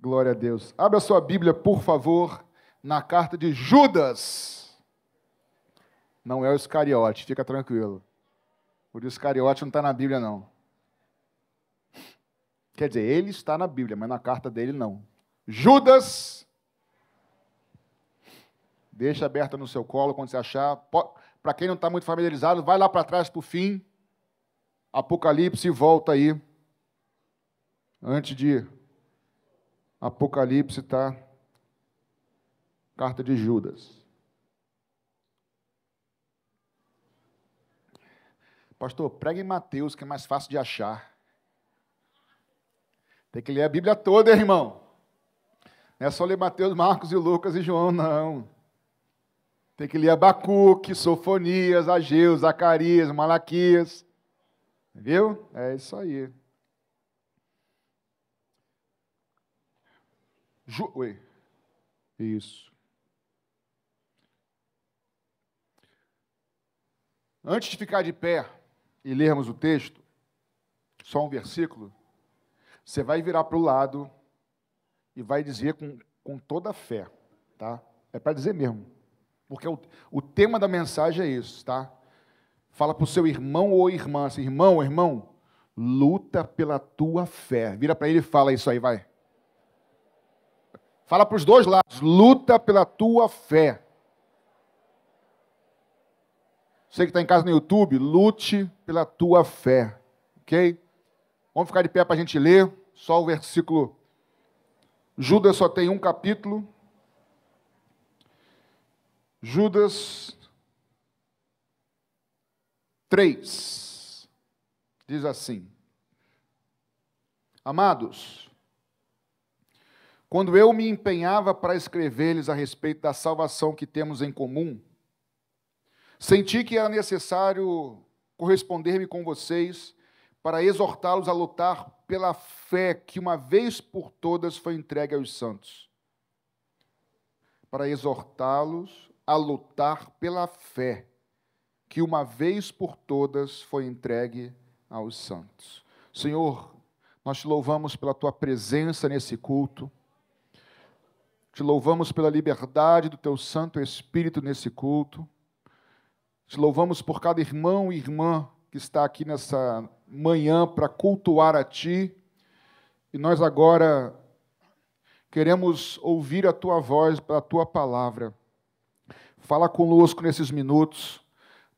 Glória a Deus. Abra sua Bíblia, por favor, na carta de Judas. Não é o Iscariote, fica tranquilo. O Iscariote não está na Bíblia, não. Quer dizer, ele está na Bíblia, mas na carta dele não. Judas. Deixa aberta no seu colo quando você achar. Para quem não está muito familiarizado, vai lá para trás para o fim. Apocalipse e volta aí. Antes de Apocalipse está carta de Judas. Pastor, pregue em Mateus, que é mais fácil de achar. Tem que ler a Bíblia toda, irmão. Não é só ler Mateus, Marcos e Lucas e João, não. Tem que ler Abacuque, Sofonias, Ageu, Zacarias, Malaquias. Viu? É isso aí. Ju... Oi. Isso. Antes de ficar de pé e lermos o texto, só um versículo, você vai virar para o lado e vai dizer com, com toda a fé, tá? É para dizer mesmo. Porque o, o tema da mensagem é isso, tá? Fala para o seu irmão ou irmã, assim, irmão ou irmão, luta pela tua fé. Vira para ele e fala isso aí, vai. Fala para os dois lados, luta pela tua fé. Você que está em casa no YouTube, lute pela tua fé. Ok? Vamos ficar de pé para a gente ler. Só o versículo. Judas só tem um capítulo. Judas 3. Diz assim: Amados, quando eu me empenhava para escrever-lhes a respeito da salvação que temos em comum, senti que era necessário corresponder-me com vocês para exortá-los a lutar pela fé que uma vez por todas foi entregue aos santos. Para exortá-los a lutar pela fé que uma vez por todas foi entregue aos santos. Senhor, nós te louvamos pela tua presença nesse culto. Te louvamos pela liberdade do teu Santo Espírito nesse culto. Te louvamos por cada irmão e irmã que está aqui nessa manhã para cultuar a Ti. E nós agora queremos ouvir a Tua voz, a Tua palavra. Fala conosco nesses minutos,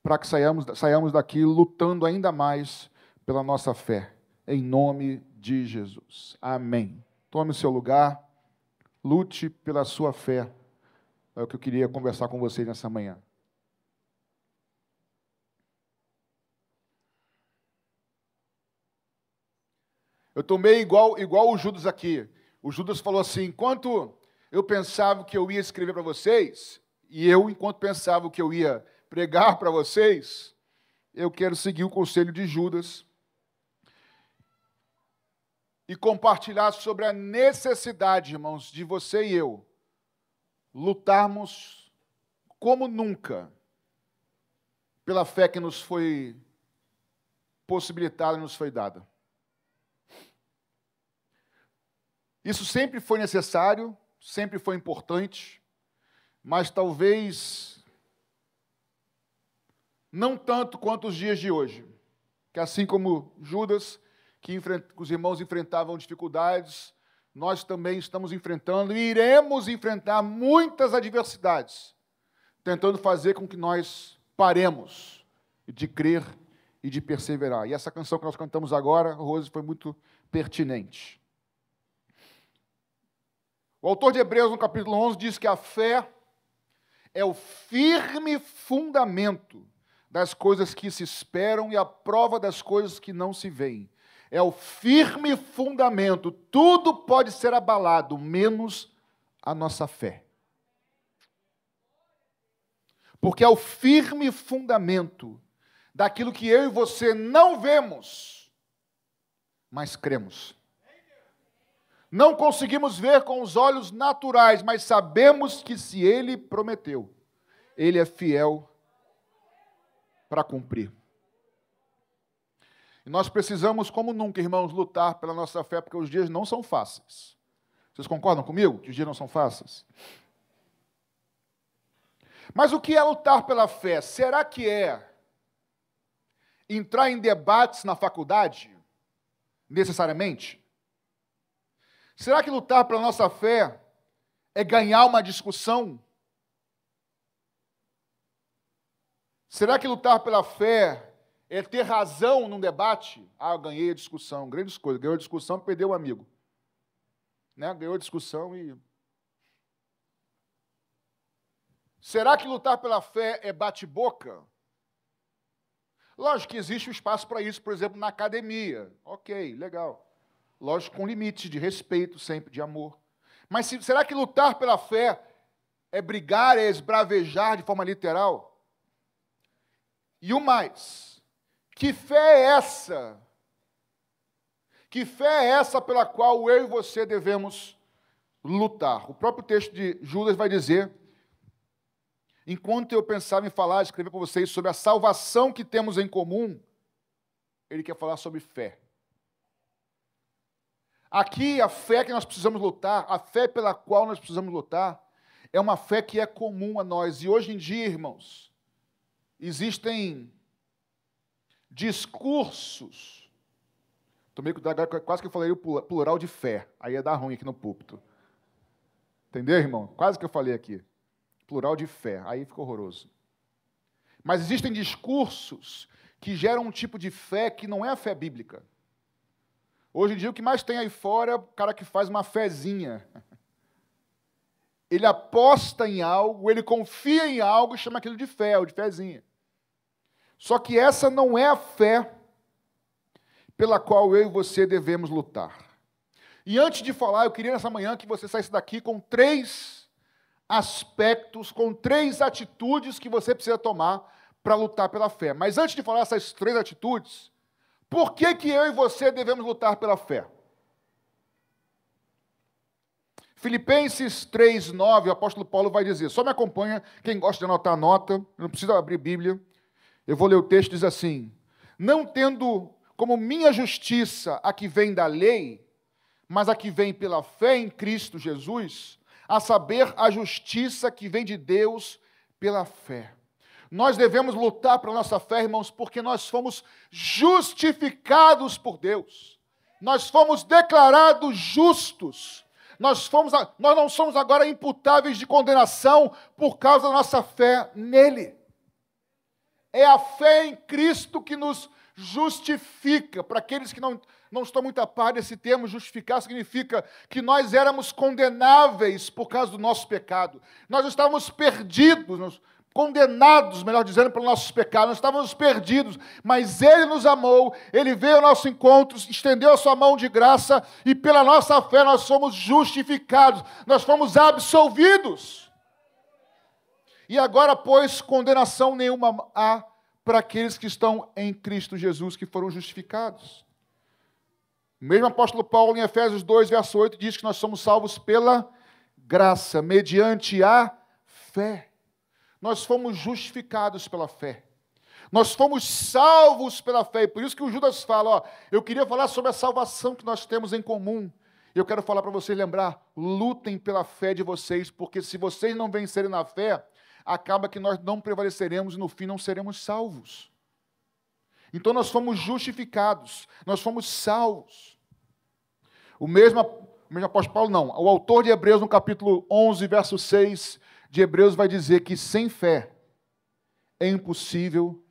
para que saiamos, saiamos daqui lutando ainda mais pela nossa fé. Em nome de Jesus. Amém. Tome o seu lugar. Lute pela sua fé. É o que eu queria conversar com vocês nessa manhã. Eu tomei igual, igual o Judas aqui. O Judas falou assim: enquanto eu pensava que eu ia escrever para vocês, e eu, enquanto pensava que eu ia pregar para vocês, eu quero seguir o conselho de Judas e compartilhar sobre a necessidade, irmãos, de você e eu lutarmos como nunca pela fé que nos foi possibilitada e nos foi dada. Isso sempre foi necessário, sempre foi importante, mas talvez não tanto quanto os dias de hoje. Que assim como Judas que os irmãos enfrentavam dificuldades, nós também estamos enfrentando e iremos enfrentar muitas adversidades, tentando fazer com que nós paremos de crer e de perseverar. E essa canção que nós cantamos agora, Rose, foi muito pertinente. O autor de Hebreus, no capítulo 11, diz que a fé é o firme fundamento das coisas que se esperam e a prova das coisas que não se veem é o firme fundamento. Tudo pode ser abalado, menos a nossa fé. Porque é o firme fundamento daquilo que eu e você não vemos, mas cremos. Não conseguimos ver com os olhos naturais, mas sabemos que se ele prometeu, ele é fiel para cumprir. E nós precisamos, como nunca, irmãos, lutar pela nossa fé, porque os dias não são fáceis. Vocês concordam comigo que os dias não são fáceis? Mas o que é lutar pela fé? Será que é entrar em debates na faculdade? Necessariamente? Será que lutar pela nossa fé é ganhar uma discussão? Será que lutar pela fé é ter razão num debate? Ah, eu ganhei a discussão, grandes coisas. Ganhou a discussão, perdeu o amigo. Né? Ganhou a discussão e. Será que lutar pela fé é bate-boca? Lógico que existe um espaço para isso, por exemplo, na academia. Ok, legal. Lógico, com limites de respeito, sempre, de amor. Mas se, será que lutar pela fé é brigar, é esbravejar de forma literal? E o mais, que fé é essa? Que fé é essa pela qual eu e você devemos lutar? O próprio texto de Judas vai dizer Enquanto eu pensava em falar, escrever para vocês sobre a salvação que temos em comum, ele quer falar sobre fé. Aqui, a fé que nós precisamos lutar, a fé pela qual nós precisamos lutar, é uma fé que é comum a nós. E hoje em dia, irmãos, existem discursos. Tomei cuidado, quase que eu falei o plural de fé. Aí ia dar ruim aqui no púlpito. Entendeu, irmão? Quase que eu falei aqui plural de fé. Aí fica horroroso. Mas existem discursos que geram um tipo de fé que não é a fé bíblica. Hoje em dia, o que mais tem aí fora é o cara que faz uma fezinha. Ele aposta em algo, ele confia em algo e chama aquilo de fé, ou de fezinha. Só que essa não é a fé pela qual eu e você devemos lutar. E antes de falar, eu queria nessa manhã que você saísse daqui com três aspectos, com três atitudes que você precisa tomar para lutar pela fé. Mas antes de falar essas três atitudes, por que, que eu e você devemos lutar pela fé? Filipenses 3,9, o apóstolo Paulo vai dizer, só me acompanha, quem gosta de anotar, anota, não precisa abrir Bíblia. Eu vou ler o texto, diz assim: Não tendo como minha justiça a que vem da lei, mas a que vem pela fé em Cristo Jesus, a saber, a justiça que vem de Deus pela fé. Nós devemos lutar pela nossa fé, irmãos, porque nós fomos justificados por Deus. Nós fomos declarados justos. Nós, fomos, nós não somos agora imputáveis de condenação por causa da nossa fé nele. É a fé em Cristo que nos justifica. Para aqueles que não, não estão muito a par desse termo, justificar significa que nós éramos condenáveis por causa do nosso pecado. Nós estávamos perdidos, condenados, melhor dizendo, pelos nossos pecados. Nós estávamos perdidos, mas Ele nos amou, Ele veio ao nosso encontro, estendeu a sua mão de graça e pela nossa fé nós somos justificados, nós fomos absolvidos. E agora, pois, condenação nenhuma há para aqueles que estão em Cristo Jesus, que foram justificados. O mesmo apóstolo Paulo, em Efésios 2, verso 8, diz que nós somos salvos pela graça, mediante a fé. Nós fomos justificados pela fé. Nós fomos salvos pela fé. E por isso que o Judas fala: ó, eu queria falar sobre a salvação que nós temos em comum. Eu quero falar para vocês lembrar: lutem pela fé de vocês, porque se vocês não vencerem na fé, acaba que nós não prevaleceremos e no fim não seremos salvos. Então nós fomos justificados, nós fomos salvos. O mesmo, o mesmo apóstolo Paulo, não. O autor de Hebreus, no capítulo 11, verso 6 de Hebreus, vai dizer que sem fé é impossível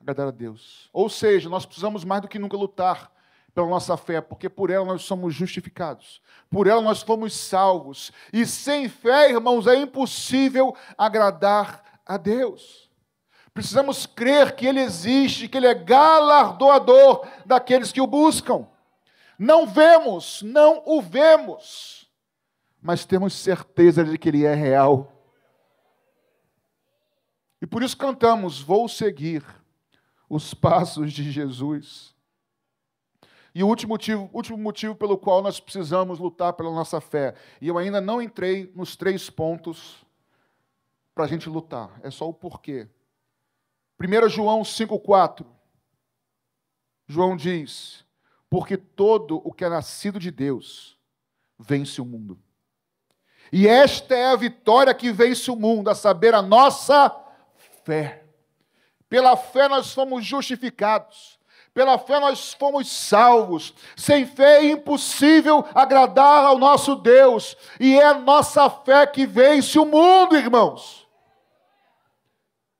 agradar a Deus. Ou seja, nós precisamos mais do que nunca lutar pela nossa fé, porque por ela nós somos justificados, por ela nós fomos salvos. E sem fé, irmãos, é impossível agradar a Deus. Precisamos crer que Ele existe, que Ele é galardoador daqueles que o buscam. Não vemos, não o vemos, mas temos certeza de que Ele é real. E por isso cantamos: Vou seguir os passos de Jesus. E o último motivo, último motivo pelo qual nós precisamos lutar pela nossa fé. E eu ainda não entrei nos três pontos para a gente lutar. É só o porquê. 1 João 5,4. João diz: Porque todo o que é nascido de Deus vence o mundo. E esta é a vitória que vence o mundo, a saber, a nossa fé. Pela fé nós fomos justificados. Pela fé nós fomos salvos. Sem fé é impossível agradar ao nosso Deus. E é nossa fé que vence o mundo, irmãos.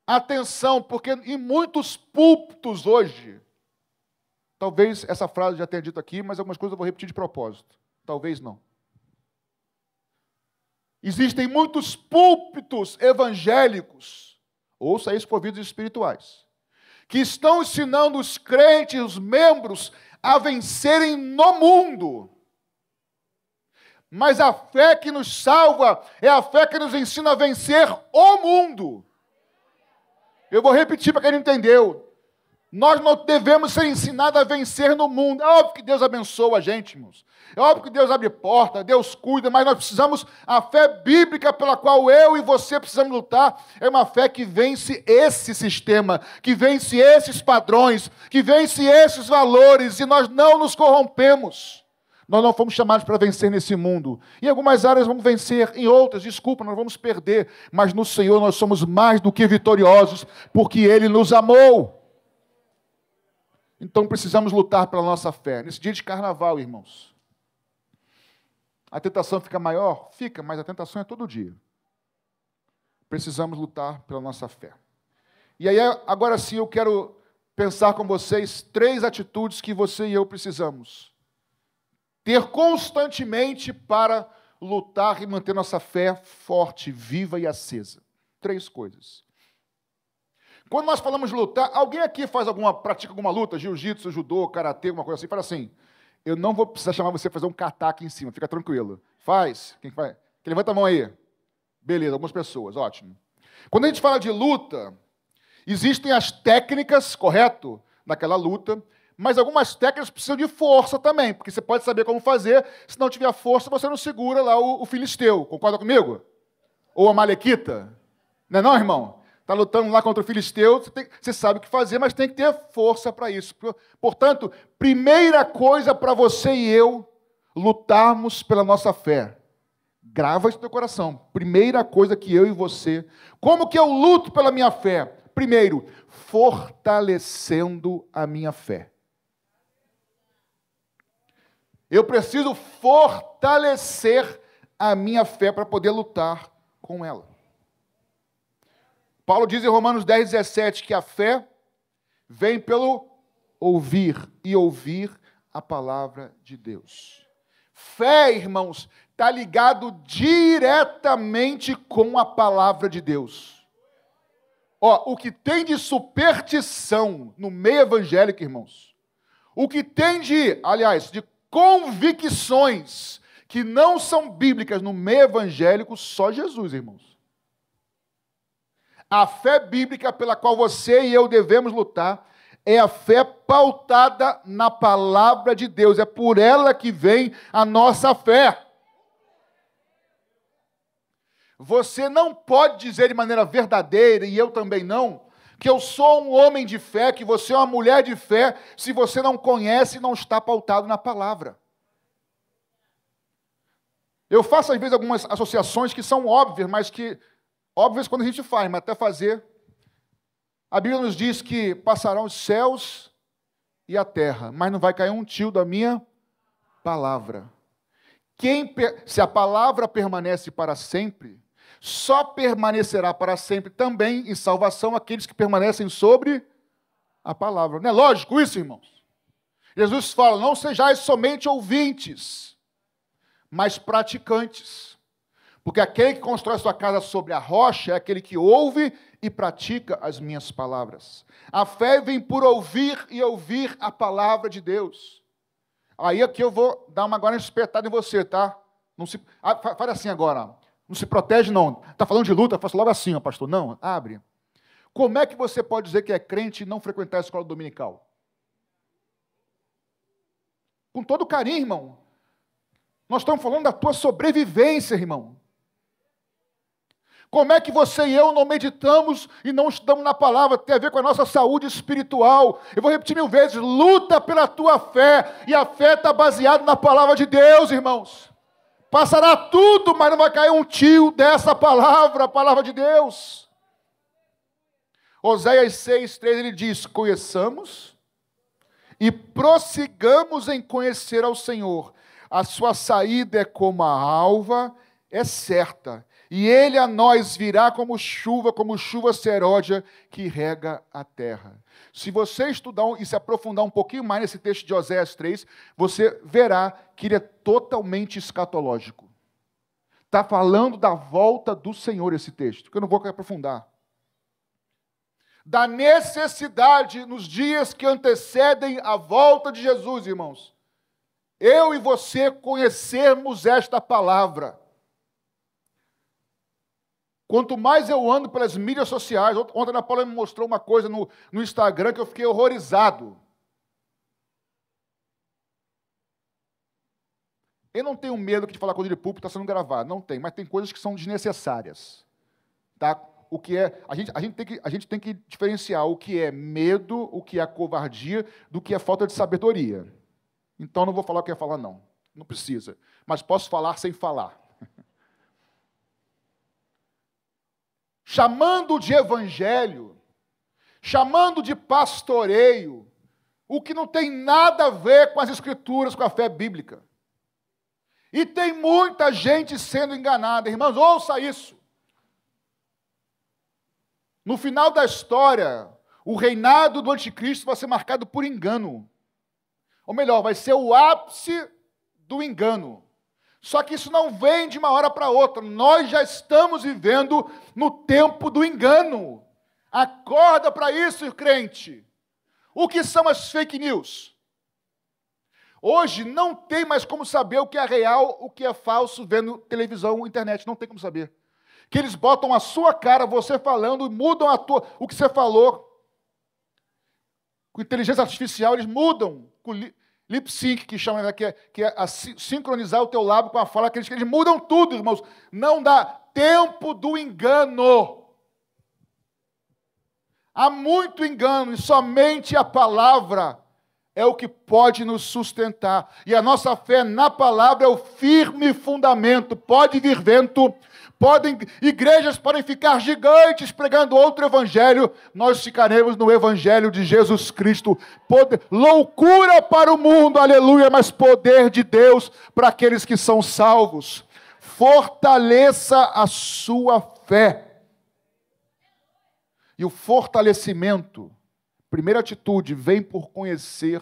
Atenção, porque em muitos púlpitos hoje, talvez essa frase já tenha dito aqui, mas algumas coisas eu vou repetir de propósito. Talvez não. Existem muitos púlpitos evangélicos, ouça isso por vídeos espirituais, que estão ensinando os crentes, os membros, a vencerem no mundo. Mas a fé que nos salva é a fé que nos ensina a vencer o mundo. Eu vou repetir para quem não entendeu. Nós não devemos ser ensinados a vencer no mundo. É óbvio que Deus abençoa a gente, irmãos. É óbvio que Deus abre porta, Deus cuida, mas nós precisamos, a fé bíblica pela qual eu e você precisamos lutar, é uma fé que vence esse sistema, que vence esses padrões, que vence esses valores, e nós não nos corrompemos. Nós não fomos chamados para vencer nesse mundo. Em algumas áreas vamos vencer, em outras, desculpa, nós vamos perder. Mas no Senhor nós somos mais do que vitoriosos, porque Ele nos amou. Então precisamos lutar pela nossa fé. Nesse dia de carnaval, irmãos. A tentação fica maior? Fica, mas a tentação é todo dia. Precisamos lutar pela nossa fé. E aí, agora sim, eu quero pensar com vocês três atitudes que você e eu precisamos ter constantemente para lutar e manter nossa fé forte, viva e acesa. Três coisas. Quando nós falamos de lutar, alguém aqui faz alguma, pratica alguma luta, jiu-jitsu, judô, karatê, alguma coisa assim, fala assim: eu não vou precisar chamar você para fazer um kata aqui em cima, fica tranquilo. Faz. Quem faz? Quem levanta a mão aí. Beleza, algumas pessoas, ótimo. Quando a gente fala de luta, existem as técnicas, correto? Naquela luta, mas algumas técnicas precisam de força também, porque você pode saber como fazer, se não tiver força, você não segura lá o, o filisteu. Concorda comigo? Ou a malequita? Não é não, irmão? Está lutando lá contra o filisteu, você, tem, você, sabe o que fazer, mas tem que ter força para isso. Portanto, primeira coisa para você e eu lutarmos pela nossa fé. Grava isso no teu coração. Primeira coisa que eu e você. Como que eu luto pela minha fé? Primeiro, fortalecendo a minha fé. Eu preciso fortalecer a minha fé para poder lutar com ela. Paulo diz em Romanos 10, 17 que a fé vem pelo ouvir e ouvir a palavra de Deus. Fé, irmãos, está ligado diretamente com a palavra de Deus. Ó, o que tem de superstição no meio evangélico, irmãos, o que tem de, aliás, de convicções que não são bíblicas no meio evangélico, só Jesus, irmãos. A fé bíblica pela qual você e eu devemos lutar é a fé pautada na palavra de Deus. É por ela que vem a nossa fé. Você não pode dizer de maneira verdadeira, e eu também não, que eu sou um homem de fé, que você é uma mulher de fé, se você não conhece e não está pautado na palavra. Eu faço às vezes algumas associações que são óbvias, mas que Óbvio quando a gente faz, mas até fazer. A Bíblia nos diz que passarão os céus e a terra, mas não vai cair um tio da minha palavra. Quem, se a palavra permanece para sempre, só permanecerá para sempre também em salvação aqueles que permanecem sobre a palavra. Não é lógico isso, irmãos? Jesus fala: não sejais somente ouvintes, mas praticantes. Porque aquele que constrói sua casa sobre a rocha é aquele que ouve e pratica as minhas palavras. A fé vem por ouvir e ouvir a palavra de Deus. Aí aqui eu vou dar uma agora espetada em você, tá? Não se, ah, faz assim agora. Não se protege, não. Está falando de luta, faça logo assim, pastor. Não, abre. Como é que você pode dizer que é crente e não frequentar a escola dominical? Com todo carinho, irmão. Nós estamos falando da tua sobrevivência, irmão. Como é que você e eu não meditamos e não estudamos na palavra? Tem a ver com a nossa saúde espiritual. Eu vou repetir mil vezes: luta pela tua fé, e a fé está baseada na palavra de Deus, irmãos. Passará tudo, mas não vai cair um tio dessa palavra, a palavra de Deus. Oséias 6, 3, ele diz: Conheçamos e prossigamos em conhecer ao Senhor. A sua saída é como a alva, é certa, e ele a nós virá como chuva, como chuva seródia que rega a terra. Se você estudar e se aprofundar um pouquinho mais nesse texto de Oséias 3, você verá que ele é totalmente escatológico. Está falando da volta do Senhor esse texto, que eu não vou aprofundar. Da necessidade nos dias que antecedem a volta de Jesus, irmãos. Eu e você conhecermos esta palavra. Quanto mais eu ando pelas mídias sociais, ontem a Paula me mostrou uma coisa no, no Instagram que eu fiquei horrorizado. Eu não tenho medo de falar coisa de público está sendo gravado, não tem, mas tem coisas que são desnecessárias. Tá? O que é, a gente, a, gente tem que, a gente tem que diferenciar o que é medo, o que é covardia, do que é falta de sabedoria. Então não vou falar o que é falar, não. Não precisa. Mas posso falar sem falar. Chamando de evangelho, chamando de pastoreio, o que não tem nada a ver com as escrituras, com a fé bíblica. E tem muita gente sendo enganada. Irmãos, ouça isso. No final da história, o reinado do anticristo vai ser marcado por engano. Ou melhor, vai ser o ápice do engano. Só que isso não vem de uma hora para outra. Nós já estamos vivendo no tempo do engano. Acorda para isso, crente. O que são as fake news? Hoje não tem mais como saber o que é real, o que é falso vendo televisão internet, não tem como saber. Que eles botam a sua cara, você falando, mudam a tua, o que você falou. Com inteligência artificial, eles mudam. Lip sync, que chama, né, que é, que é sincronizar o teu lábio com a fala, que eles mudam tudo, irmãos. Não dá tempo do engano. Há muito engano e somente a palavra é o que pode nos sustentar. E a nossa fé na palavra é o firme fundamento. Pode vir vento, podem igrejas podem ficar gigantes pregando outro evangelho, nós ficaremos no evangelho de Jesus Cristo. Poder, loucura para o mundo, aleluia, mas poder de Deus para aqueles que são salvos. Fortaleça a sua fé. E o fortalecimento, primeira atitude, vem por conhecer,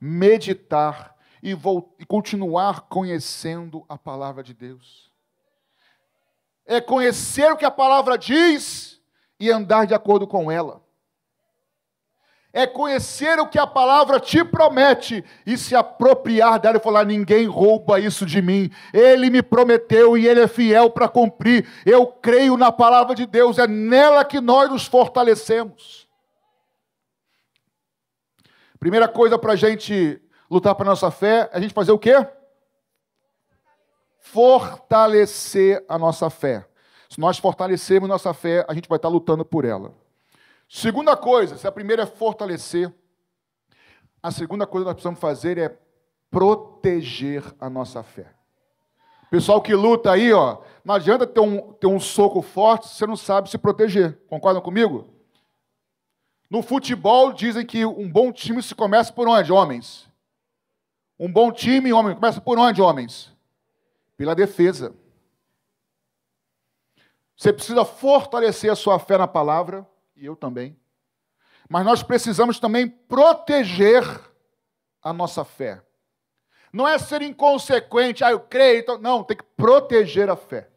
meditar e, e continuar conhecendo a palavra de Deus é conhecer o que a palavra diz e andar de acordo com ela. É conhecer o que a palavra te promete e se apropriar dela e falar: ninguém rouba isso de mim. Ele me prometeu e ele é fiel para cumprir. Eu creio na palavra de Deus, é nela que nós nos fortalecemos. Primeira coisa para a gente lutar para a nossa fé, é a gente fazer o quê? Fortalecer a nossa fé. Se nós fortalecermos nossa fé, a gente vai estar lutando por ela. Segunda coisa, se a primeira é fortalecer, a segunda coisa que nós precisamos fazer é proteger a nossa fé. Pessoal que luta aí, ó, não adianta ter um, ter um soco forte se você não sabe se proteger. Concordam comigo? No futebol dizem que um bom time se começa por onde, homens? Um bom time, homem, começa por onde, homens? Pela defesa. Você precisa fortalecer a sua fé na palavra, e eu também. Mas nós precisamos também proteger a nossa fé. Não é ser inconsequente, ah, eu creio, então... não, tem que proteger a fé.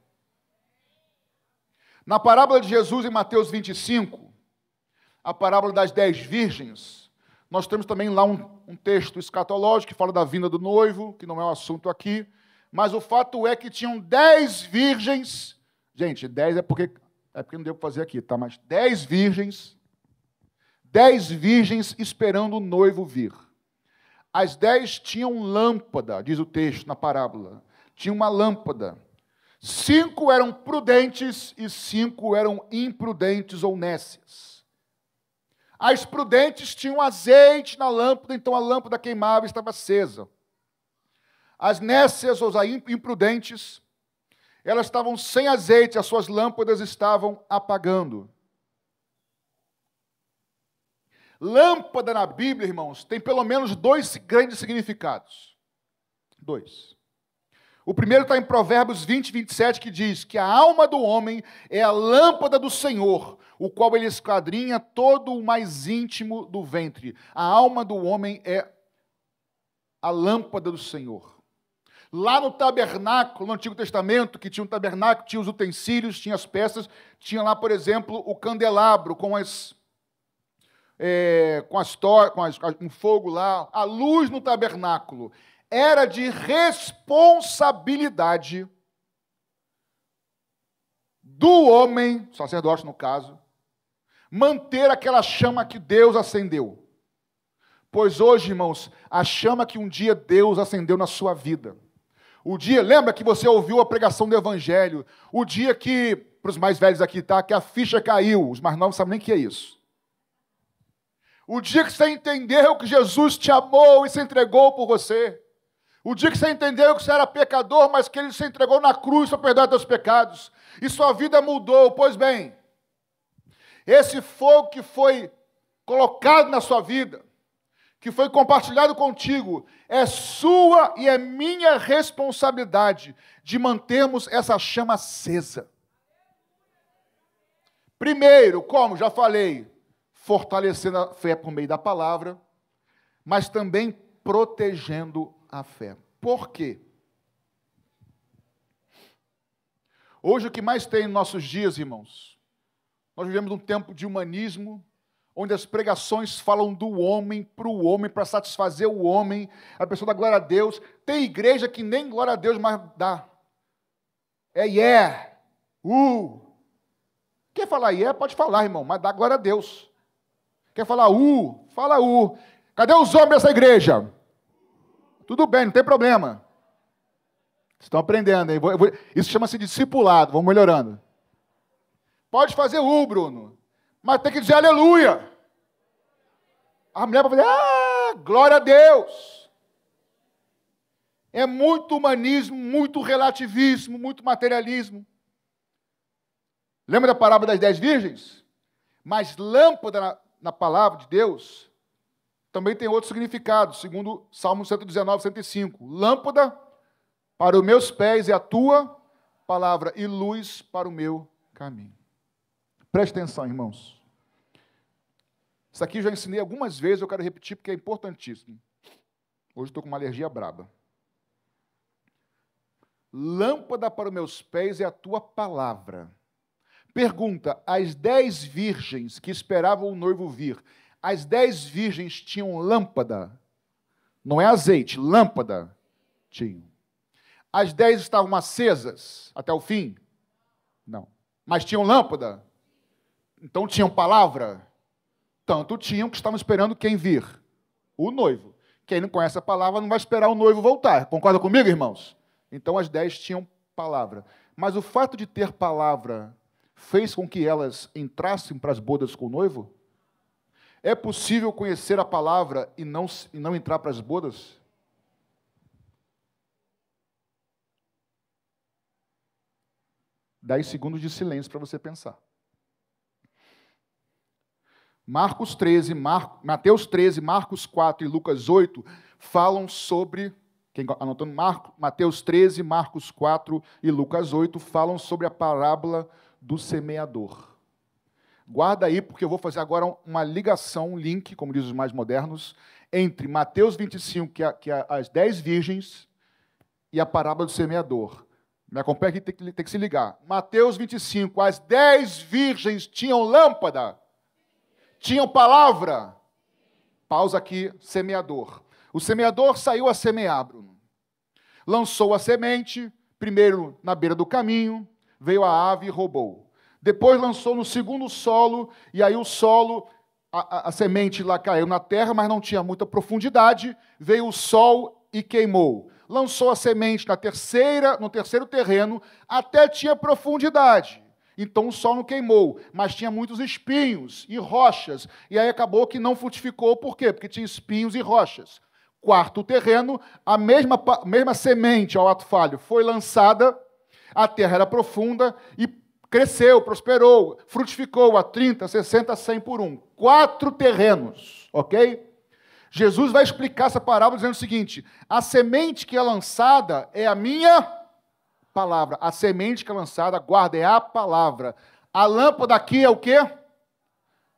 Na parábola de Jesus em Mateus 25, a parábola das dez virgens, nós temos também lá um, um texto escatológico que fala da vinda do noivo, que não é o um assunto aqui, mas o fato é que tinham dez virgens. Gente, dez é porque, é porque não deu para fazer aqui, tá? Mas dez virgens, dez virgens esperando o noivo vir. As dez tinham lâmpada, diz o texto na parábola. Tinha uma lâmpada. Cinco eram prudentes e cinco eram imprudentes ou nécias. As prudentes tinham azeite na lâmpada, então a lâmpada queimava e estava acesa. As nécias ou as imprudentes, elas estavam sem azeite, as suas lâmpadas estavam apagando. Lâmpada na Bíblia, irmãos, tem pelo menos dois grandes significados. Dois. O primeiro está em Provérbios 20, 27, que diz que a alma do homem é a lâmpada do Senhor, o qual ele esquadrinha todo o mais íntimo do ventre. A alma do homem é a lâmpada do Senhor. Lá no tabernáculo, no Antigo Testamento, que tinha um tabernáculo, tinha os utensílios, tinha as peças, tinha lá, por exemplo, o candelabro com as é, com, as com, com fogo lá, a luz no tabernáculo era de responsabilidade do homem, sacerdote no caso, manter aquela chama que Deus acendeu. Pois hoje, irmãos, a chama que um dia Deus acendeu na sua vida. O dia, lembra que você ouviu a pregação do Evangelho? O dia que, para os mais velhos aqui, tá? Que a ficha caiu, os mais novos sabem nem o que é isso. O dia que você entendeu que Jesus te amou e se entregou por você. O dia que você entendeu que você era pecador, mas que ele se entregou na cruz para perdoar seus pecados. E sua vida mudou. Pois bem, esse fogo que foi colocado na sua vida, que foi compartilhado contigo, é sua e é minha responsabilidade de mantermos essa chama acesa. Primeiro, como já falei, fortalecendo a fé por meio da palavra, mas também protegendo a fé. Por quê? Hoje o que mais tem em nossos dias, irmãos, nós vivemos um tempo de humanismo, onde as pregações falam do homem para o homem, para satisfazer o homem, a pessoa da glória a Deus. Tem igreja que nem glória a Deus mais dá. É yeah, uh. Quer falar yeah? Pode falar, irmão, mas dá glória a Deus. Quer falar U? Fala U. Cadê os homens dessa igreja? Tudo bem, não tem problema. Estão aprendendo, hein? Isso chama-se discipulado, vamos melhorando. Pode fazer U, Bruno, mas tem que dizer aleluia. A mulher vai fazer, ah, glória a Deus. É muito humanismo, muito relativismo, muito materialismo. Lembra da parábola das dez virgens? Mas lâmpada na palavra de Deus também tem outro significado, segundo Salmo 119, 105. Lâmpada para os meus pés é a tua palavra e luz para o meu caminho. Preste atenção, irmãos. Isso aqui eu já ensinei algumas vezes, eu quero repetir porque é importantíssimo. Hoje estou com uma alergia braba. Lâmpada para os meus pés é a tua palavra Pergunta: as dez virgens que esperavam o noivo vir, as dez virgens tinham lâmpada? Não é azeite, lâmpada? Tinham. As dez estavam acesas até o fim? Não. Mas tinham lâmpada? Então tinham palavra? Tanto tinham que estavam esperando quem vir? O noivo. Quem não conhece a palavra não vai esperar o noivo voltar. Concorda comigo, irmãos? Então as dez tinham palavra. Mas o fato de ter palavra fez com que elas entrassem para as bodas com o noivo? É possível conhecer a palavra e não, e não entrar para as bodas? Dez segundos de silêncio para você pensar. Marcos 13, Mar... Mateus 13, Marcos 4 e Lucas 8 falam sobre. Quem anotando Marcos, Mateus 13, Marcos 4 e Lucas 8 falam sobre a parábola do semeador. Guarda aí, porque eu vou fazer agora uma ligação, um link, como dizem os mais modernos, entre Mateus 25, que é, que é as dez virgens, e a parábola do semeador. Me acompanha aqui, tem que, tem que se ligar. Mateus 25, as dez virgens tinham lâmpada, tinham palavra. Pausa aqui, semeador. O semeador saiu a semear, Bruno. Lançou a semente, primeiro na beira do caminho, veio a ave e roubou. Depois lançou no segundo solo, e aí o solo, a, a, a, semente lá caiu na terra, mas não tinha muita profundidade. Veio o sol e queimou. Lançou a semente na terceira, no terceiro terreno, até tinha profundidade. Então o sol não queimou, mas tinha muitos espinhos e rochas. E aí acabou que não frutificou, por quê? Porque tinha espinhos e rochas. Quarto terreno, a mesma, mesma semente, ao ato falho, foi lançada, a terra era profunda e cresceu, prosperou, frutificou a 30, 60, 100 por um. Quatro terrenos, ok? Jesus vai explicar essa parábola dizendo o seguinte: a semente que é lançada é a minha palavra. A semente que é lançada, guarda, é a palavra. A lâmpada aqui é o quê?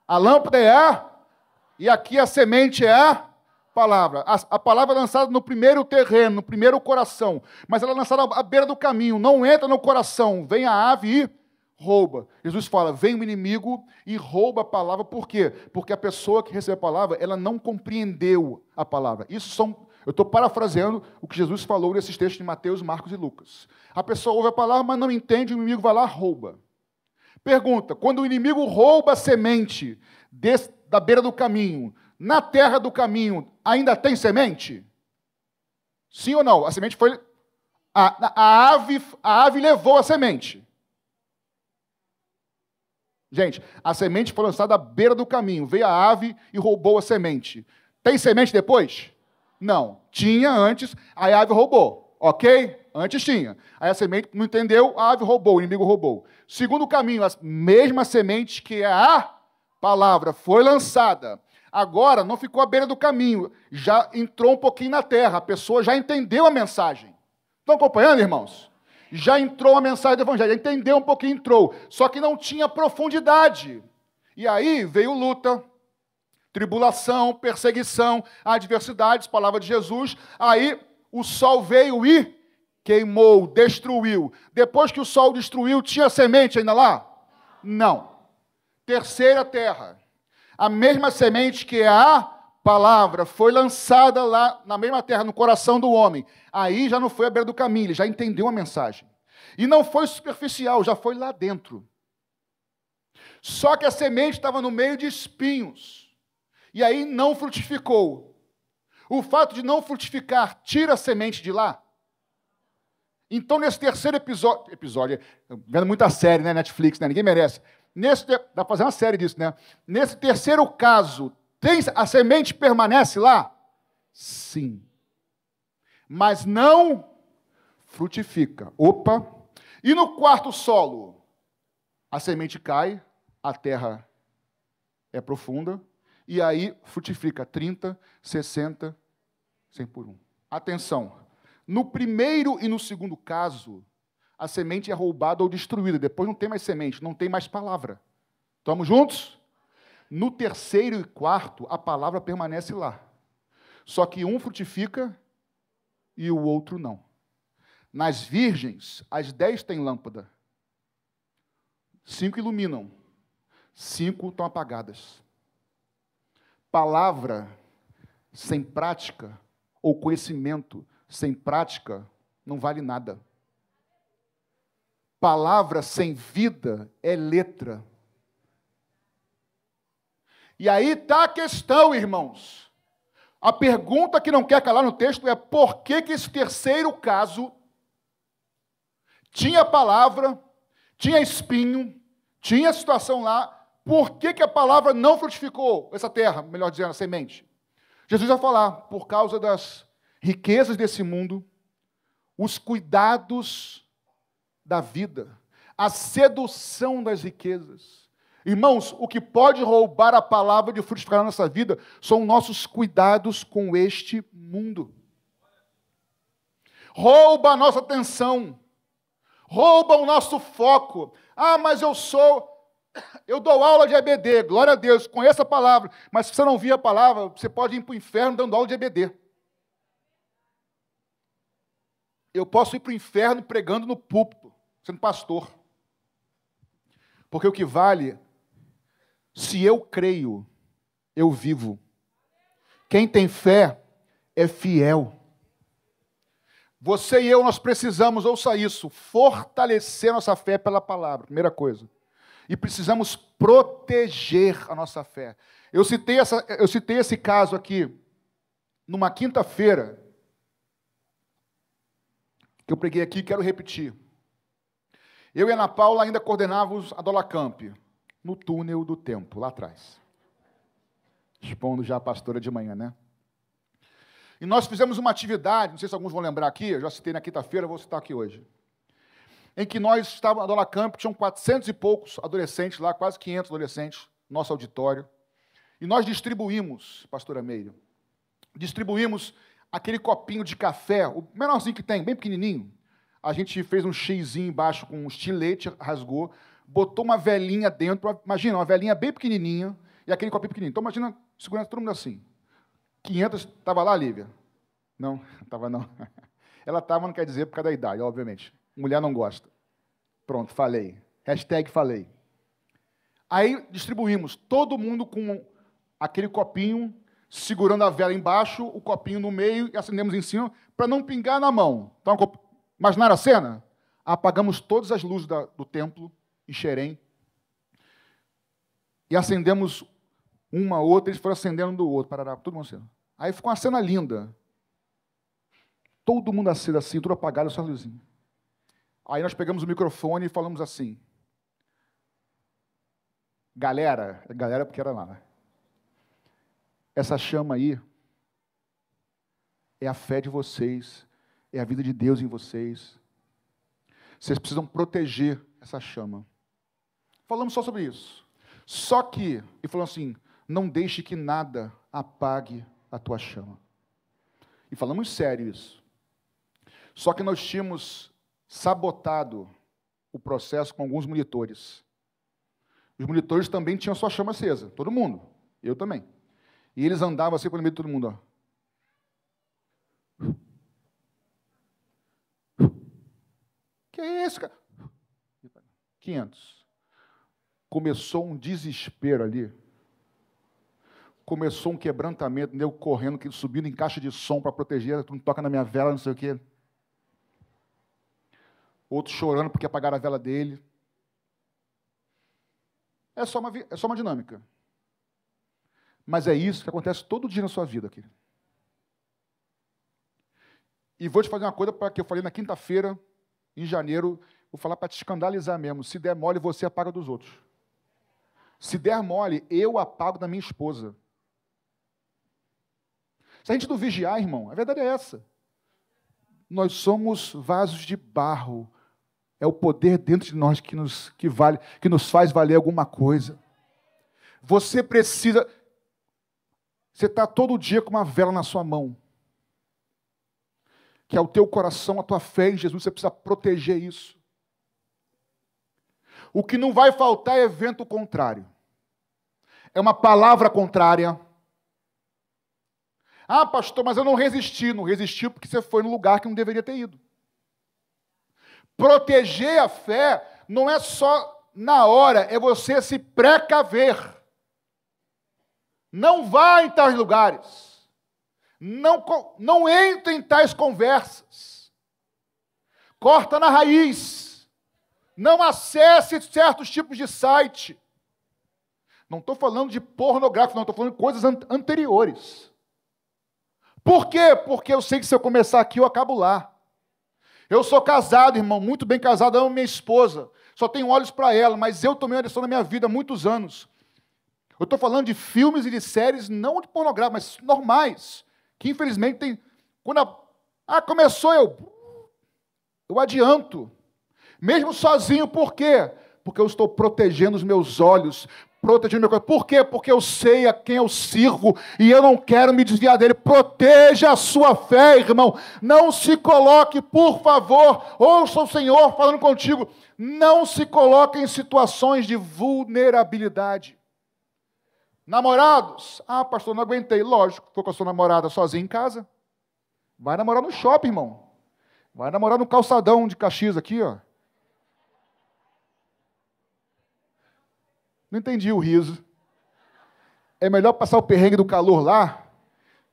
A lâmpada é a. E aqui a semente é a palavra. A, a, palavra é lançada no primeiro terreno, no primeiro coração. Mas ela é lançada à beira do caminho. Não entra no coração. Vem a ave e rouba. Jesus fala: vem o inimigo e rouba a palavra. Por quê? Porque a pessoa que recebe a palavra, ela não compreendeu a palavra. Isso são. Eu estou parafraseando o que Jesus falou nesses textos de Mateus, Marcos e Lucas. A pessoa ouve a palavra, mas não entende, o inimigo vai lá rouba. Pergunta: quando o inimigo rouba a semente desse, da beira do caminho, na terra do caminho, ainda tem semente? Sim ou não? A semente foi. A, a, ave, a ave levou a semente. Gente, a semente foi lançada à beira do caminho. Veio a ave e roubou a semente. Tem semente depois? Não. Tinha antes, aí a ave roubou. Ok? Antes tinha. Aí a semente não entendeu, a ave roubou, o inimigo roubou. Segundo caminho, a mesma semente que é a palavra foi lançada. Agora não ficou à beira do caminho, já entrou um pouquinho na terra, a pessoa já entendeu a mensagem. Estão acompanhando, irmãos? Já entrou a mensagem do evangelho, já entendeu um pouquinho, entrou, só que não tinha profundidade. E aí veio luta, tribulação, perseguição, adversidades, palavra de Jesus. Aí o sol veio e queimou, destruiu. Depois que o sol destruiu, tinha semente ainda lá? Não. Terceira terra. A mesma semente que é a palavra foi lançada lá na mesma terra, no coração do homem. Aí já não foi à beira do caminho, ele já entendeu a mensagem. E não foi superficial, já foi lá dentro. Só que a semente estava no meio de espinhos. E aí não frutificou. O fato de não frutificar tira a semente de lá? Então, nesse terceiro episódio, episódio, vendo muita série, né, Netflix, né, ninguém merece. Nesse, dá para fazer uma série disso, né? Nesse terceiro caso, tem, a semente permanece lá? Sim. Mas não frutifica. Opa! E no quarto solo? A semente cai, a terra é profunda, e aí frutifica 30, 60, 100 por um. Atenção! No primeiro e no segundo caso, a semente é roubada ou destruída. Depois não tem mais semente, não tem mais palavra. Estamos juntos? No terceiro e quarto, a palavra permanece lá. Só que um frutifica e o outro não. Nas virgens, as dez têm lâmpada. Cinco iluminam, cinco estão apagadas. Palavra sem prática ou conhecimento sem prática não vale nada. Palavra sem vida é letra. E aí está a questão, irmãos. A pergunta que não quer calar no texto é por que, que esse terceiro caso tinha palavra, tinha espinho, tinha situação lá, por que, que a palavra não frutificou essa terra, melhor dizendo, a semente? Jesus vai falar, por causa das riquezas desse mundo, os cuidados da vida, a sedução das riquezas. Irmãos, o que pode roubar a palavra de frutificar na nossa vida são nossos cuidados com este mundo. Rouba a nossa atenção, rouba o nosso foco. Ah, mas eu sou, eu dou aula de EBD, glória a Deus, conheço a palavra, mas se você não via a palavra, você pode ir para o inferno dando aula de EBD. eu posso ir para o inferno pregando no púlpito, sendo pastor. Porque o que vale, se eu creio, eu vivo. Quem tem fé é fiel. Você e eu, nós precisamos, ouça isso, fortalecer nossa fé pela palavra, primeira coisa. E precisamos proteger a nossa fé. Eu citei, essa, eu citei esse caso aqui numa quinta-feira, que eu preguei aqui, quero repetir. Eu e Ana Paula ainda coordenávamos a Dolacamp, no túnel do tempo, lá atrás. Expondo já a pastora de manhã, né? E nós fizemos uma atividade, não sei se alguns vão lembrar aqui, eu já citei na quinta-feira, vou citar aqui hoje. Em que nós estávamos na Dona Camp, tinham 400 e poucos adolescentes lá, quase 500 adolescentes, nosso auditório. E nós distribuímos, pastora Meire, distribuímos aquele copinho de café, o menorzinho que tem, bem pequenininho. A gente fez um xizinho embaixo com um estilete, rasgou, botou uma velhinha dentro, imagina, uma velhinha bem pequenininha, e aquele copinho pequenininho. Então imagina, segurando todo mundo assim. 500, estava lá, Lívia? Não, estava não. Ela estava, não quer dizer por causa da idade, obviamente. Mulher não gosta. Pronto, falei. Hashtag falei. Aí distribuímos, todo mundo com aquele copinho, segurando a vela embaixo, o copinho no meio e acendemos em cima, para não pingar na mão. Então, imaginaram a cena? Apagamos todas as luzes da, do templo em Xerém e acendemos uma outra, eles foram acendendo do outro, parará, todo mundo acendendo. Aí ficou uma cena linda. Todo mundo acende assim, tudo apagado, só luzinha. Aí nós pegamos o microfone e falamos assim: Galera, galera porque era lá, né? Essa chama aí é a fé de vocês, é a vida de Deus em vocês. Vocês precisam proteger essa chama. Falamos só sobre isso. Só que, e falou assim: não deixe que nada apague a tua chama. E falamos sério isso. Só que nós tínhamos sabotado o processo com alguns monitores. Os monitores também tinham sua chama acesa, todo mundo, eu também. E eles andavam assim pelo meio de todo mundo, ó. Que é isso, cara? 500. Começou um desespero ali começou um quebrantamento, nego correndo, subindo em caixa de som para proteger, não toca na minha vela, não sei o quê. Outro chorando porque apagaram a vela dele. É só uma, é só uma dinâmica. Mas é isso que acontece todo dia na sua vida, querido. E vou te fazer uma coisa para que eu falei na quinta-feira, em janeiro, vou falar para te escandalizar mesmo. Se der mole, você apaga dos outros. Se der mole, eu apago da minha esposa. Se a gente não vigiar, irmão, a verdade é essa. Nós somos vasos de barro. É o poder dentro de nós que nos, que vale, que nos faz valer alguma coisa. Você precisa. Você está todo dia com uma vela na sua mão. Que é o teu coração, a tua fé em Jesus. Você precisa proteger isso. O que não vai faltar é evento contrário. É uma palavra contrária ah, pastor, mas eu não resisti. Não resistiu porque você foi no lugar que não deveria ter ido. Proteger a fé não é só na hora, é você se precaver. Não vá em tais lugares. Não, não entre em tais conversas. Corta na raiz. Não acesse certos tipos de site. Não estou falando de pornográfico, não, estou falando de coisas anteriores. Por quê? Porque eu sei que se eu começar aqui, eu acabo lá. Eu sou casado, irmão, muito bem casado, amo minha esposa. Só tenho olhos para ela, mas eu tomei uma decisão na minha vida há muitos anos. Eu estou falando de filmes e de séries, não de pornográficos, mas normais. Que infelizmente tem. Quando a... Ah, começou, eu. Eu adianto. Mesmo sozinho, por quê? Porque eu estou protegendo os meus olhos, protegendo meu coração. Por quê? Porque eu sei a quem eu sirvo e eu não quero me desviar dele. Proteja a sua fé, irmão. Não se coloque, por favor, ouça o Senhor falando contigo. Não se coloque em situações de vulnerabilidade. Namorados? Ah, pastor, não aguentei. Lógico, estou com a sua namorada sozinha em casa. Vai namorar no shopping, irmão. Vai namorar no calçadão de Caxias aqui, ó. Não entendi o riso. É melhor passar o perrengue do calor lá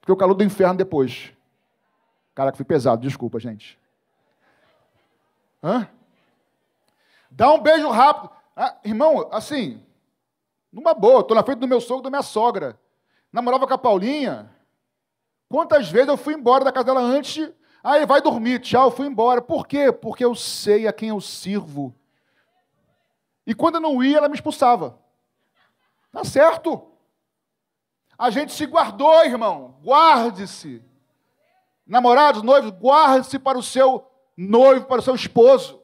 do que o calor do inferno depois. Caraca, foi pesado, desculpa, gente. Hã? Dá um beijo rápido. Ah, irmão, assim, numa boa, estou na frente do meu sogro e da minha sogra. Namorava com a Paulinha. Quantas vezes eu fui embora da casa dela antes? Aí vai dormir, tchau, fui embora. Por quê? Porque eu sei a quem eu sirvo. E quando eu não ia, ela me expulsava. Tá certo. A gente se guardou, irmão. Guarde-se. Namorados, noivos, guarde-se para o seu noivo, para o seu esposo.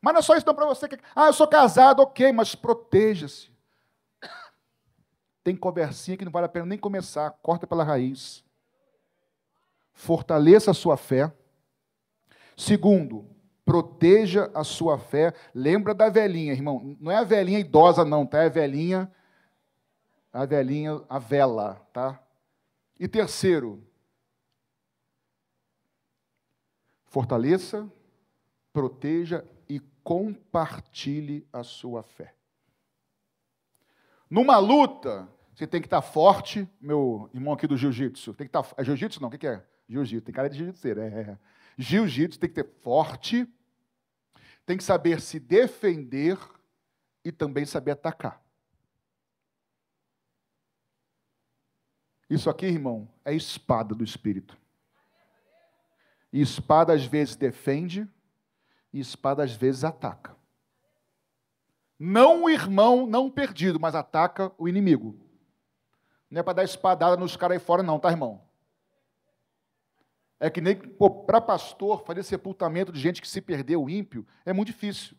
Mas não é só isso não para você. Que... Ah, eu sou casado, ok, mas proteja-se. Tem conversinha que não vale a pena nem começar, corta pela raiz. Fortaleça a sua fé. Segundo, proteja a sua fé. Lembra da velhinha, irmão. Não é a velhinha idosa, não, tá? É a velhinha, a velhinha, a vela, tá? E terceiro, fortaleça, proteja e compartilhe a sua fé. Numa luta, você tem que estar forte, meu irmão aqui do jiu-jitsu. Tem que estar. É jiu-jitsu? Não, o que é? Jiu-jitsu. Tem cara de jiu-jitsu. É. Jiu-jitsu tem que ter forte, tem que saber se defender e também saber atacar. Isso aqui, irmão, é espada do Espírito. E espada às vezes defende, e espada às vezes ataca. Não o irmão não perdido, mas ataca o inimigo. Não é para dar espadada nos caras aí fora, não, tá, irmão? É que nem para pastor fazer sepultamento de gente que se perdeu ímpio é muito difícil.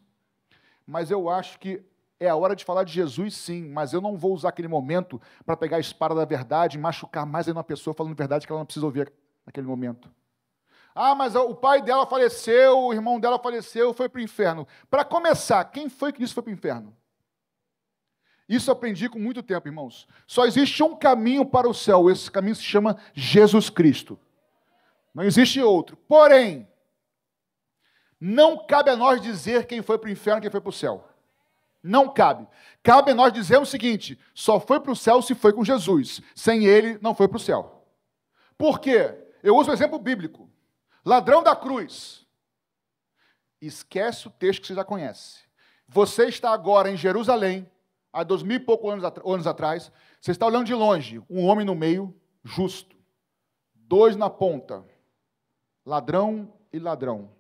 Mas eu acho que é a hora de falar de Jesus, sim, mas eu não vou usar aquele momento para pegar a espada da verdade e machucar mais ainda uma pessoa falando verdade que ela não precisa ouvir naquele momento. Ah, mas o pai dela faleceu, o irmão dela faleceu, foi para o inferno. Para começar, quem foi que disse foi para o inferno? Isso aprendi com muito tempo, irmãos. Só existe um caminho para o céu, esse caminho se chama Jesus Cristo. Não existe outro. Porém, não cabe a nós dizer quem foi para o inferno e quem foi para o céu. Não cabe. Cabe nós dizer o seguinte: só foi para o céu se foi com Jesus. Sem ele, não foi para o céu. Por quê? Eu uso o um exemplo bíblico. Ladrão da cruz. Esquece o texto que você já conhece. Você está agora em Jerusalém, há dois mil e poucos anos, anos atrás. Você está olhando de longe, um homem no meio, justo. Dois na ponta, ladrão e ladrão.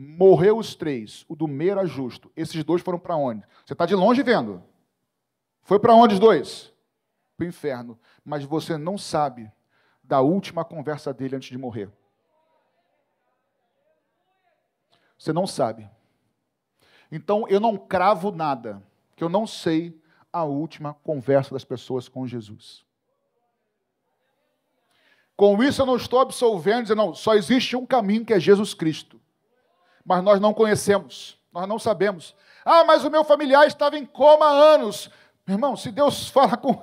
Morreu os três, o do meio era justo. Esses dois foram para onde? Você está de longe vendo. Foi para onde os dois? Para o inferno. Mas você não sabe da última conversa dele antes de morrer. Você não sabe. Então eu não cravo nada, que eu não sei a última conversa das pessoas com Jesus. Com isso eu não estou absolvendo, dizendo, não, só existe um caminho que é Jesus Cristo. Mas nós não conhecemos, nós não sabemos. Ah, mas o meu familiar estava em coma há anos. Meu irmão, se Deus fala com.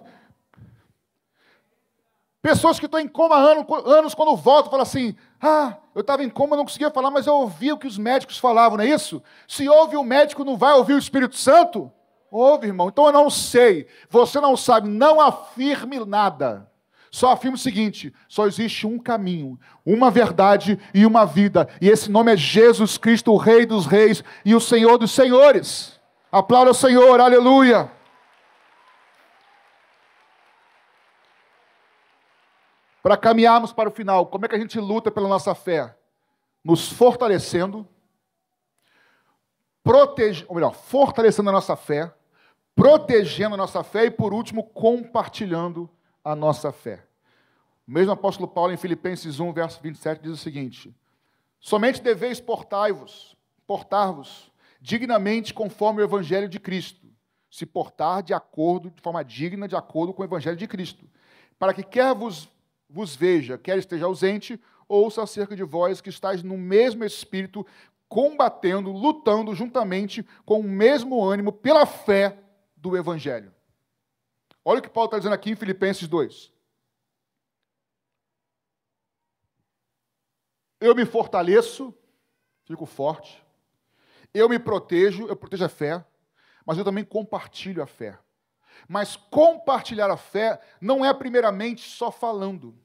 Pessoas que estão em coma há anos, quando voltam, falam assim: Ah, eu estava em coma, não conseguia falar, mas eu ouvi o que os médicos falavam, não é isso? Se ouve o médico, não vai ouvir o Espírito Santo? Ouve, irmão. Então eu não sei. Você não sabe, não afirme nada. Só afirma o seguinte: só existe um caminho, uma verdade e uma vida, e esse nome é Jesus Cristo, o Rei dos Reis e o Senhor dos Senhores. Aplauda o Senhor, aleluia. Para caminharmos para o final, como é que a gente luta pela nossa fé? Nos fortalecendo, protege, ou melhor, fortalecendo a nossa fé, protegendo a nossa fé e, por último, compartilhando a nossa fé. O mesmo apóstolo Paulo, em Filipenses 1, verso 27, diz o seguinte: Somente deveis portar-vos, portar-vos dignamente conforme o evangelho de Cristo, se portar de acordo, de forma digna, de acordo com o evangelho de Cristo, para que quer vos, vos veja, quer esteja ausente, ouça acerca de vós que estáis no mesmo espírito, combatendo, lutando juntamente com o mesmo ânimo pela fé do evangelho. Olha o que Paulo está dizendo aqui em Filipenses 2. Eu me fortaleço, fico forte. Eu me protejo, eu protejo a fé, mas eu também compartilho a fé. Mas compartilhar a fé não é primeiramente só falando.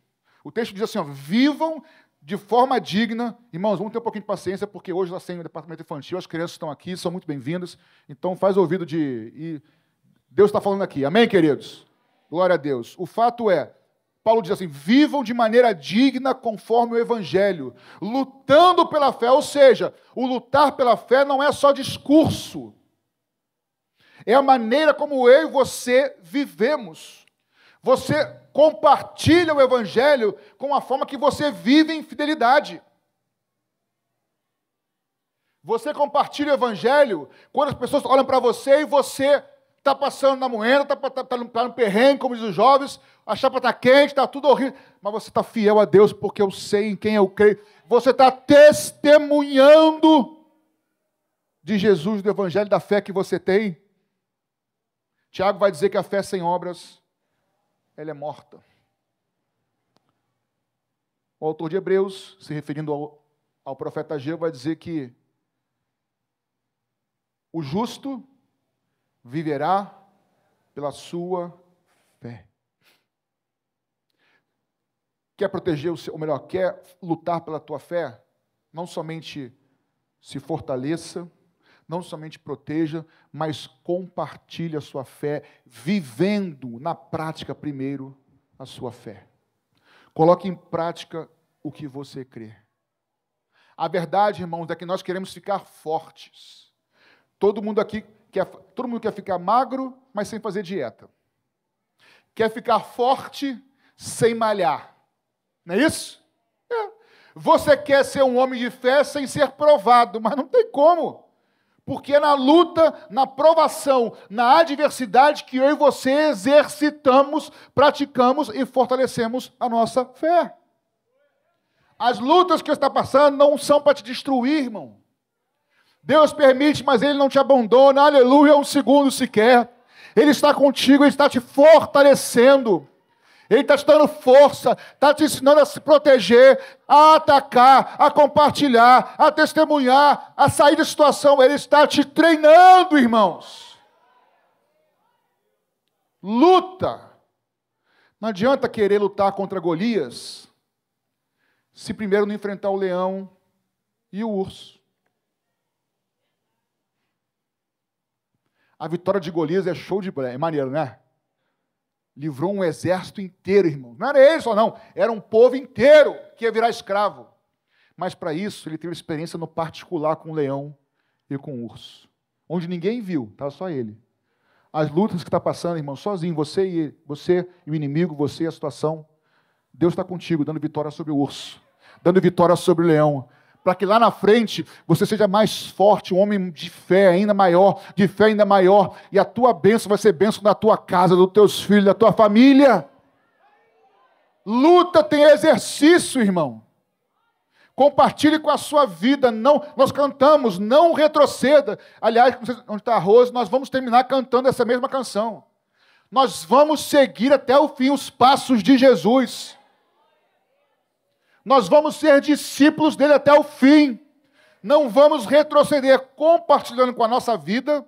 O texto diz assim: ó, vivam de forma digna. Irmãos, vamos ter um pouquinho de paciência, porque hoje está sem o departamento infantil, as crianças estão aqui, são muito bem-vindas. Então faz ouvido de. E Deus está falando aqui. Amém, queridos? Glória a Deus. O fato é, Paulo diz assim: vivam de maneira digna conforme o Evangelho, lutando pela fé. Ou seja, o lutar pela fé não é só discurso, é a maneira como eu e você vivemos. Você compartilha o Evangelho com a forma que você vive em fidelidade. Você compartilha o Evangelho quando as pessoas olham para você e você está passando na moeda, está tá, tá, tá no perrengue, como dizem os jovens, a chapa está quente, está tudo horrível, mas você está fiel a Deus porque eu sei em quem eu creio. Você está testemunhando de Jesus, do Evangelho, da fé que você tem. Tiago vai dizer que a fé sem obras, ela é morta. O autor de Hebreus, se referindo ao, ao profeta Ageu, vai dizer que o justo viverá pela sua fé. Quer proteger o seu, ou melhor, quer lutar pela tua fé? Não somente se fortaleça, não somente proteja, mas compartilhe a sua fé, vivendo na prática primeiro a sua fé. Coloque em prática o que você crê. A verdade, irmãos, é que nós queremos ficar fortes. Todo mundo aqui quer, todo mundo quer ficar magro, mas sem fazer dieta. Quer ficar forte sem malhar. Não é isso? É. Você quer ser um homem de fé sem ser provado, mas não tem como. Porque é na luta, na provação, na adversidade que eu e você exercitamos, praticamos e fortalecemos a nossa fé. As lutas que você está passando não são para te destruir, irmão. Deus permite, mas Ele não te abandona, aleluia, um segundo sequer. Ele está contigo, Ele está te fortalecendo. Ele está te dando força, está te ensinando a se proteger, a atacar, a compartilhar, a testemunhar, a sair da situação. Ele está te treinando, irmãos. Luta. Não adianta querer lutar contra Golias se primeiro não enfrentar o leão e o urso. A vitória de Golias é show de é maneiro, né? livrou um exército inteiro, irmão. Não era ele só, não. Era um povo inteiro que ia virar escravo. Mas para isso, ele teve experiência no particular com o leão e com o urso. Onde ninguém viu, estava só ele. As lutas que está passando, irmão, sozinho, você e você e o inimigo, você e a situação. Deus está contigo, dando vitória sobre o urso, dando vitória sobre o leão, para que lá na frente você seja mais forte, um homem de fé ainda maior, de fé ainda maior, e a tua bênção vai ser bênção da tua casa, dos teus filhos, da tua família. Luta tem exercício, irmão. Compartilhe com a sua vida. Não, nós cantamos, não retroceda. Aliás, onde está a Rose, nós vamos terminar cantando essa mesma canção. Nós vamos seguir até o fim os passos de Jesus. Nós vamos ser discípulos dele até o fim. Não vamos retroceder compartilhando com a nossa vida,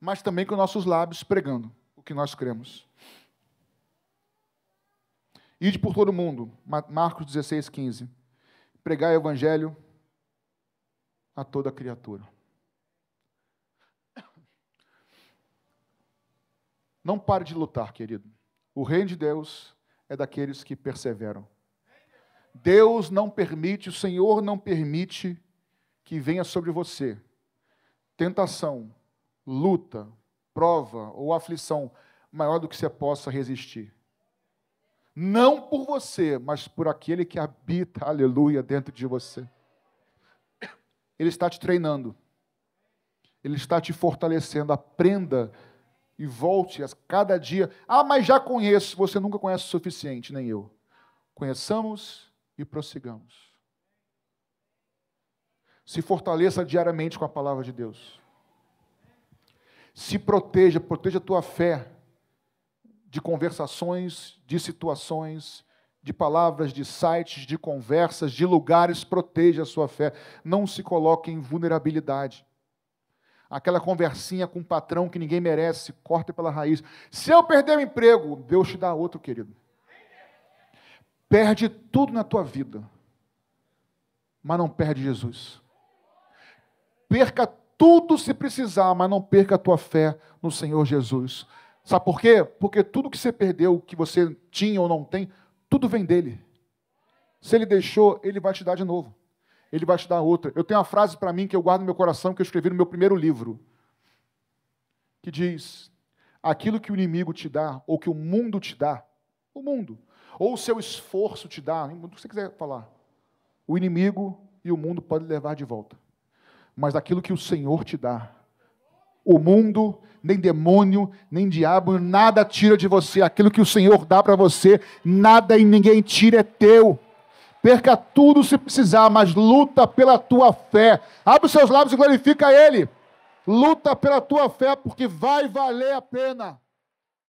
mas também com nossos lábios pregando o que nós cremos. Ide por todo mundo, Marcos 16, 15. Pregar o evangelho a toda criatura. Não pare de lutar, querido. O reino de Deus é daqueles que perseveram. Deus não permite, o Senhor não permite que venha sobre você tentação, luta, prova ou aflição maior do que você possa resistir. Não por você, mas por aquele que habita, aleluia, dentro de você. Ele está te treinando. Ele está te fortalecendo. Aprenda e volte a cada dia. Ah, mas já conheço. Você nunca conhece o suficiente, nem eu. Conheçamos e prossigamos. Se fortaleça diariamente com a palavra de Deus. Se proteja, proteja a tua fé de conversações, de situações, de palavras, de sites, de conversas, de lugares, proteja a sua fé. Não se coloque em vulnerabilidade. Aquela conversinha com um patrão que ninguém merece, corta pela raiz. Se eu perder o emprego, Deus te dá outro, querido. Perde tudo na tua vida, mas não perde Jesus. Perca tudo se precisar, mas não perca a tua fé no Senhor Jesus. Sabe por quê? Porque tudo que você perdeu, que você tinha ou não tem, tudo vem dele. Se ele deixou, ele vai te dar de novo. Ele vai te dar outra. Eu tenho uma frase para mim que eu guardo no meu coração, que eu escrevi no meu primeiro livro, que diz: aquilo que o inimigo te dá, ou que o mundo te dá, o mundo, ou o seu esforço te dá, o que você quiser falar, o inimigo e o mundo podem levar de volta. Mas aquilo que o Senhor te dá, o mundo, nem demônio, nem diabo, nada tira de você. Aquilo que o Senhor dá para você, nada e ninguém tira, é teu. Perca tudo se precisar, mas luta pela tua fé. Abre os seus lábios e glorifica Ele. Luta pela tua fé, porque vai valer a pena.